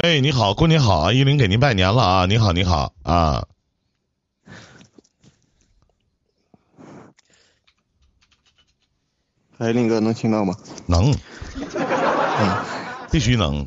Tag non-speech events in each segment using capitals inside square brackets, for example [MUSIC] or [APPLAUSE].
哎，你好，过年好啊！依林给您拜年了啊！你好，你好啊！哎，林哥能听到吗？能，嗯，必须能。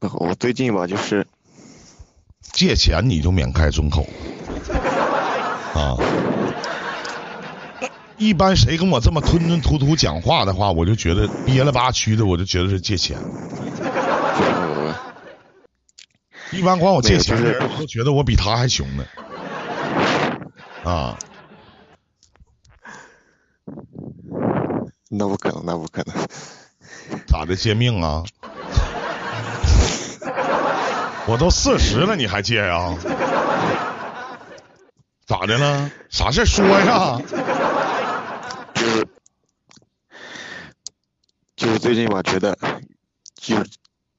我最近吧，就是借钱你就免开尊口啊！一般谁跟我这么吞吞吐吐讲话的话，我就觉得憋了吧屈的，我就觉得是借钱。呃一般管我借钱的人，我都觉得我比他还穷呢。啊，那不可能，那不可能。咋的借命啊？我都四十了，你还借啊、咋的了？啥事儿说呀？就是就是最近吧，觉得就是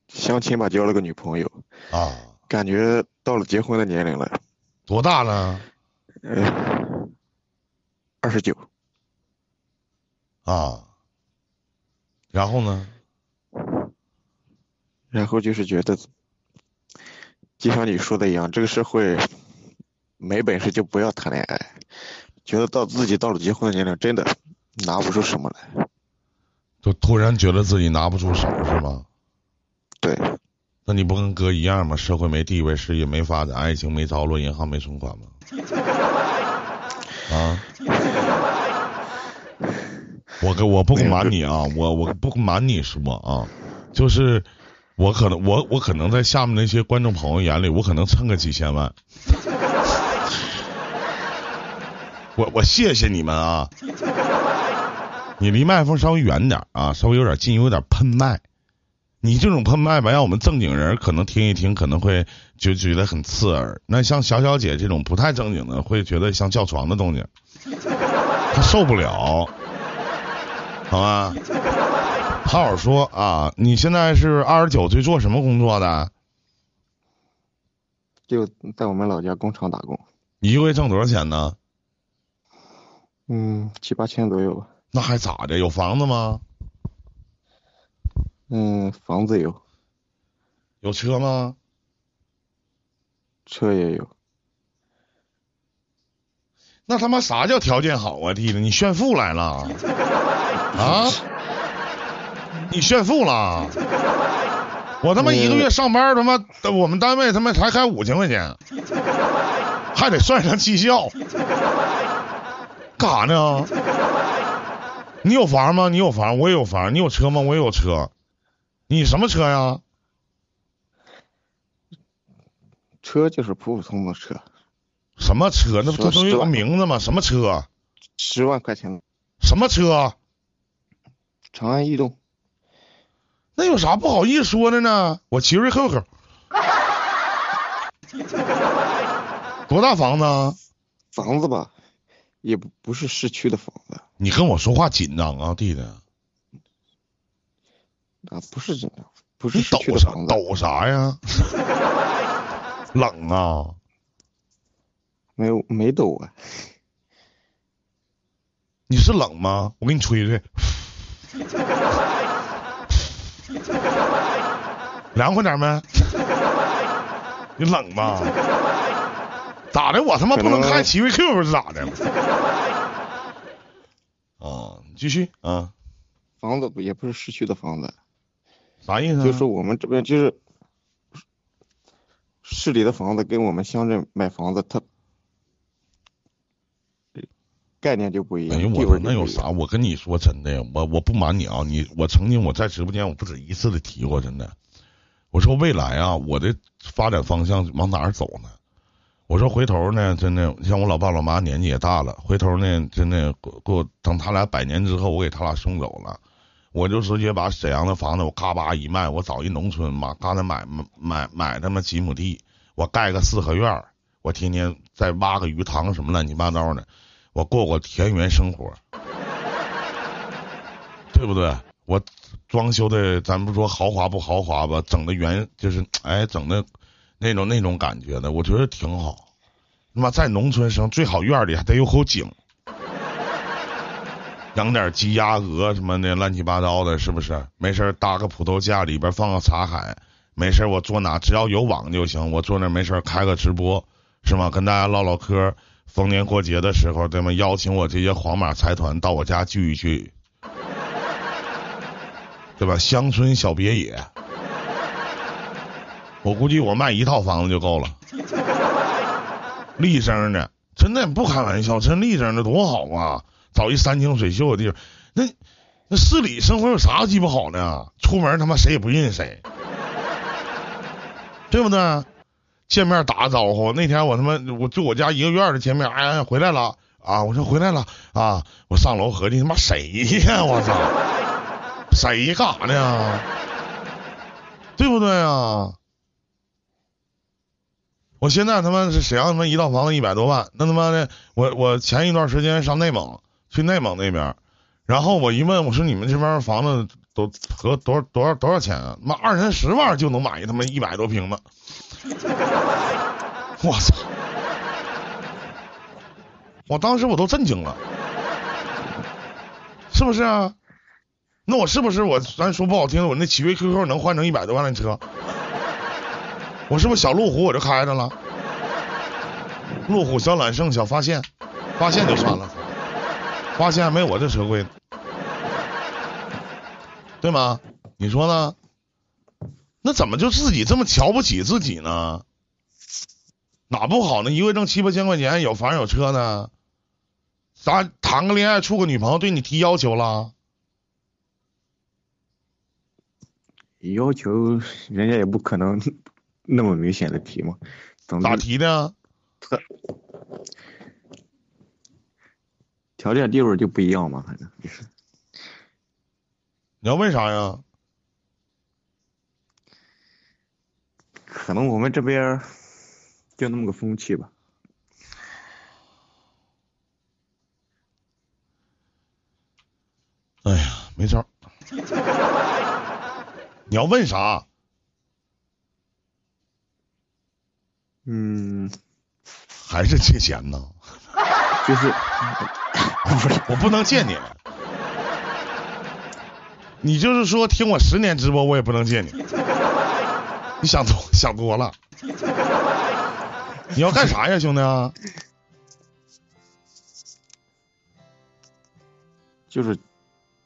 相亲吧，交了个女朋友，啊，感觉到了结婚的年龄了。多大了？呃，二十九，啊，然后呢？然后就是觉得，就像你说的一样，这个社会没本事就不要谈恋爱。觉得到自己到了结婚的年龄，真的拿不出什么来。就突然觉得自己拿不出手是吗？对，那你不跟哥一样吗？社会没地位，事业没发展，爱情没着落，银行没存款吗？啊！我跟我不瞒你啊，我我不瞒你说啊，就是我可能我我可能在下面那些观众朋友眼里，我可能蹭个几千万。[LAUGHS] 我我谢谢你们啊！你离麦克风稍微远点啊，稍微有点近，有点喷麦。你这种喷麦吧，让我们正经人可能听一听，可能会就觉得很刺耳。那像小小姐这种不太正经的，会觉得像叫床的动静，她受不了，好吧？好好说啊！你现在是二十九岁，做什么工作的？就在我们老家工厂打工，一个月挣多少钱呢？嗯，七八千左右吧。那还咋的？有房子吗？嗯，房子有，有车吗？车也有。那他妈啥叫条件好啊，弟弟？你炫富来了 [LAUGHS] 啊？你炫富了？我他妈一个月上班，他妈我们单位他妈才开五千块钱，还得算上绩效，干啥呢？你有房吗？你有房，我也有房。你有车吗？我也有车。你什么车呀？车就是普普通通的车，什么车？那不都都有个名字吗？什么车？十万块钱，什么车？长安逸动。那有啥不好意思说的呢？我奇瑞 QQ，[LAUGHS] 多大房子啊？房子吧，也不不是市区的房子，你跟我说话紧张啊，弟弟，啊，不是紧张，不是市区抖啥的房子，抖啥呀？冷啊！[LAUGHS] 没有没抖啊，你是冷吗？我给你吹吹，凉快点没？你冷吗？咋的？我他妈不能开奇瑞 Q 是咋的？[LAUGHS] 啊，你继续啊，房子不也不是市区的房子，啥意思啊？就是我们这边就是市里的房子跟我们乡镇买房子，它概念就不一样，哎呦，我那有啥？我跟你说真的，我我不瞒你啊，你我曾经我在直播间我不止一次的提过，真的。我说未来啊，我的发展方向往哪儿走呢？我说回头呢，真的像我老爸老妈年纪也大了，回头呢，真的给我给我等他俩百年之后，我给他俩送走了，我就直接把沈阳的房子我嘎巴一卖，我找一农村嘛，刚才买买买他妈几亩地，我盖个四合院儿我天天再挖个鱼塘什么乱七八糟的，我过过田园生活，对不对？我装修的，咱不说豪华不豪华吧，整的原就是哎，整的那种那种感觉的，我觉得挺好。他妈在农村生，最好院里还得有口井，养点鸡鸭鹅什么的，乱七八糟的，是不是？没事搭个葡萄架，里边放个茶海，没事我坐哪只要有网就行，我坐那没事开个直播，是吗？跟大家唠唠嗑，逢年过节的时候，对吗？邀请我这些黄马财团到我家聚一聚，对吧？乡村小别野，我估计我卖一套房子就够了，[LAUGHS] 立正的，真的不开玩笑，真立正的多好啊！找一山清水秀的地方，那那市里生活有啥鸡巴好呢？出门他妈谁也不认识谁，对不对？见面打个招呼。那天我他妈我就我家一个院的见面，哎呀回来了啊！我说回来了啊！我上楼合计他妈谁呀？我操！谁干啥呢？对不对啊？我现在他妈是沈阳他妈一套房子一百多万，那他妈的我我前一段时间上内蒙。去内蒙那边，然后我一问，我说你们这边房子都合多少多少多少钱啊？妈二三十万就能买他妈一百多平的，我操！我当时我都震惊了，是不是啊？那我是不是我咱说不好听的，我那奇瑞 QQ 能换成一百多万的车？我是不是小路虎我就开着了？路虎小揽胜小发现，发现就算了。发现还没我这车贵，对吗？你说呢？那怎么就自己这么瞧不起自己呢？哪不好呢？一个月挣七八千块钱，有房有车呢？咱谈个恋爱，处个女朋友，对你提要求了？要求人家也不可能那么明显的题嘛。咋提的？特。条件地位就不一样嘛，反正就是。你要问啥呀？可能我们这边就那么个风气吧。哎呀，没招。你要问啥？嗯。还是借钱呢？[LAUGHS] 就是。[LAUGHS] 不是，我不能借你。你就是说听我十年直播，我也不能借你。你想多 [LAUGHS] 想多了。你要干啥呀，兄弟？就是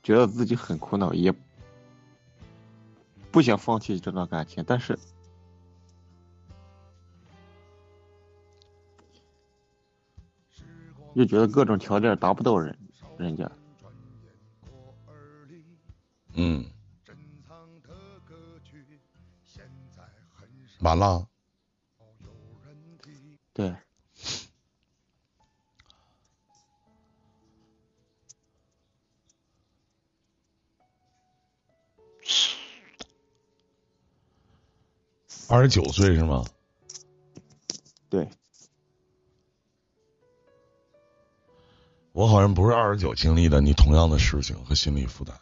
觉得自己很苦恼，也不想放弃这段感情，但是。就觉得各种条件达不到人，人家。嗯。完了。对。二十九岁是吗？对。我好像不是二十九经历的你同样的事情和心理负担。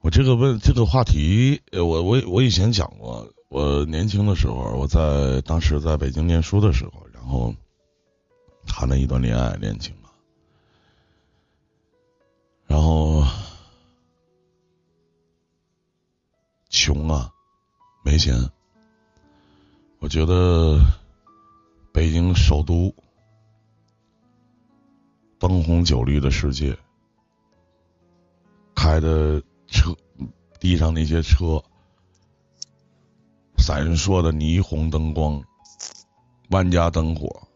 我这个问这个话题，我我我以前讲过，我年轻的时候，我在当时在北京念书的时候，然后谈了一段恋爱恋情嘛，然后穷啊，没钱，我觉得北京首都。灯红酒绿的世界，开的车，地上那些车，闪烁的霓虹灯光，万家灯火，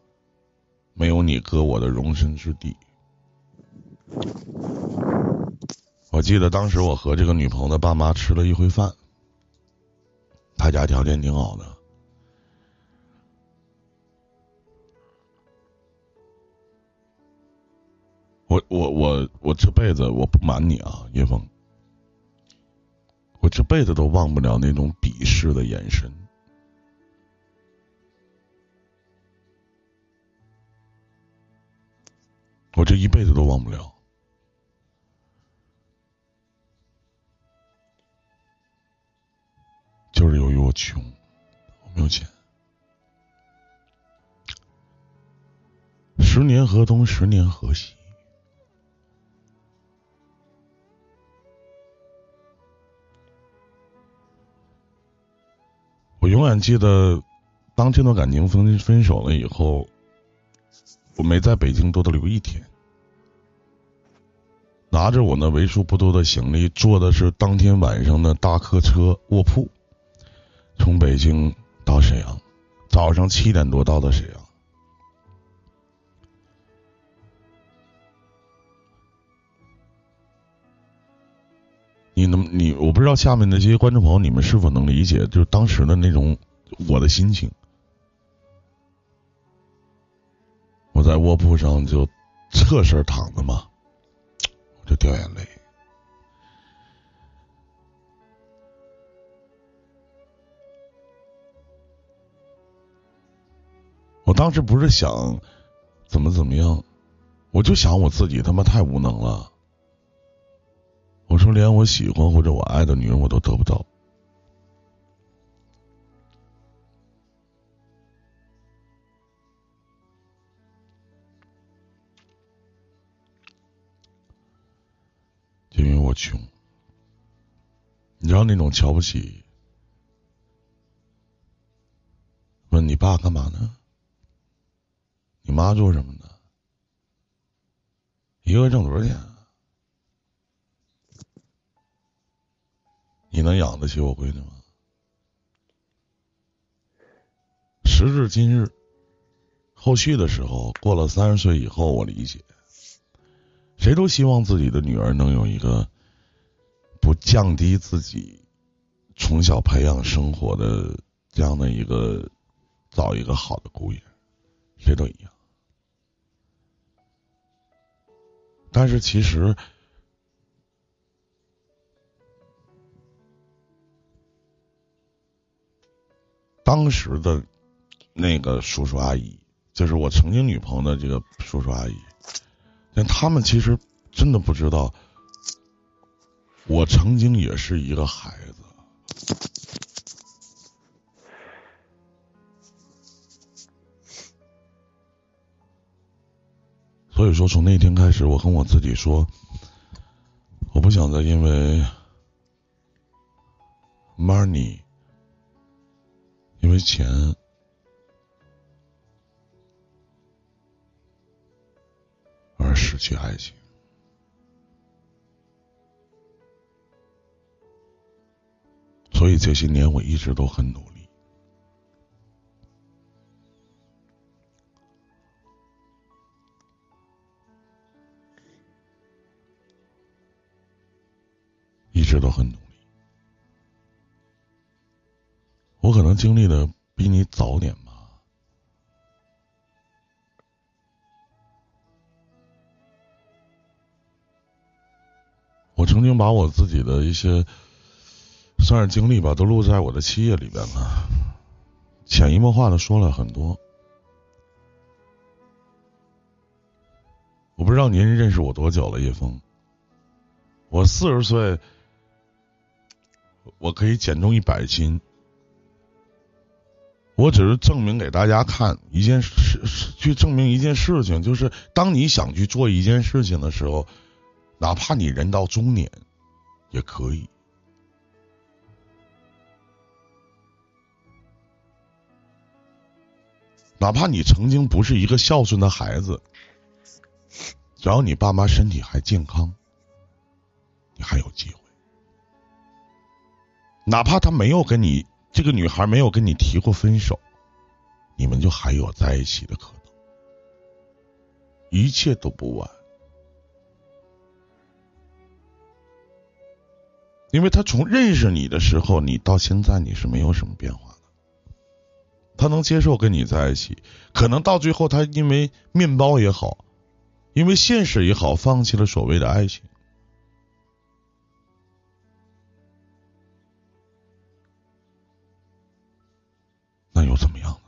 没有你哥我的容身之地。我记得当时我和这个女朋友的爸妈吃了一回饭，他家条件挺好的。我我我我这辈子我不瞒你啊，叶枫，我这辈子都忘不了那种鄙视的眼神，我这一辈子都忘不了，就是由于我穷，我没有钱，十年河东，十年河西。永远记得，当这段感情分分手了以后，我没在北京多的留一天，拿着我那为数不多的行李，坐的是当天晚上的大客车卧铺，从北京到沈阳，早上七点多到的沈阳。你我不知道下面的这些观众朋友，你们是否能理解，就是当时的那种我的心情。我在卧铺上就侧身躺着嘛，我就掉眼泪。我当时不是想怎么怎么样，我就想我自己他妈太无能了。我说，连我喜欢或者我爱的女人我都得不到。就因为我穷，你知道那种瞧不起？问你爸干嘛呢？你妈做什么的？一个月挣多少钱？你能养得起我闺女吗？时至今日，后续的时候，过了三十岁以后，我理解，谁都希望自己的女儿能有一个不降低自己从小培养生活的这样的一个，找一个好的姑爷，谁都一样。但是其实。当时的那个叔叔阿姨，就是我曾经女朋友的这个叔叔阿姨，但他们其实真的不知道，我曾经也是一个孩子。所以说，从那天开始，我跟我自己说，我不想再因为 money。因为钱而失去爱情，所以这些年我一直都很努力，一直都很努。经历的比你早点吧。我曾经把我自己的一些算是经历吧，都录在我的七页里边了，潜移默化的说了很多。我不知道您认识我多久了，叶枫。我四十岁，我可以减重一百斤。我只是证明给大家看一件事，去证明一件事情，就是当你想去做一件事情的时候，哪怕你人到中年，也可以。哪怕你曾经不是一个孝顺的孩子，只要你爸妈身体还健康，你还有机会。哪怕他没有跟你。这个女孩没有跟你提过分手，你们就还有在一起的可能，一切都不晚，因为他从认识你的时候，你到现在你是没有什么变化的，他能接受跟你在一起，可能到最后他因为面包也好，因为现实也好，放弃了所谓的爱情。怎么样呢？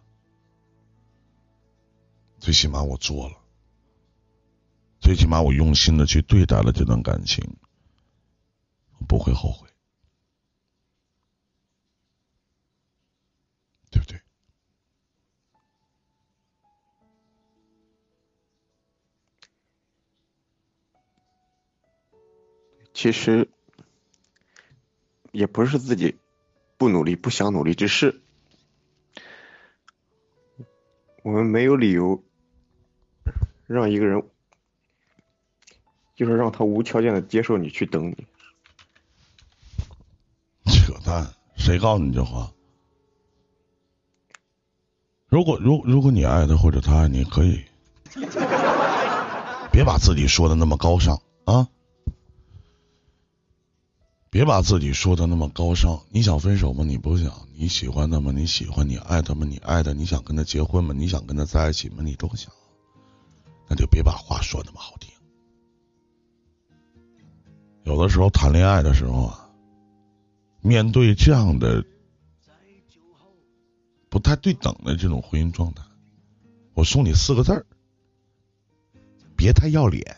最起码我做了，最起码我用心的去对待了这段感情，我不会后悔，对不对？其实也不是自己不努力、不想努力，只是。我们没有理由让一个人，就是让他无条件的接受你去等你。扯淡！谁告诉你这话？如果如如果你爱他或者他爱你，可以，[LAUGHS] 别把自己说的那么高尚啊！别把自己说的那么高尚。你想分手吗？你不想。你喜欢他吗？你喜欢。你爱他吗？你爱他。你想跟他结婚吗？你想跟他在一起吗？你都想。那就别把话说那么好听。有的时候谈恋爱的时候啊，面对这样的。不太对等的这种婚姻状态，我送你四个字儿：别太要脸。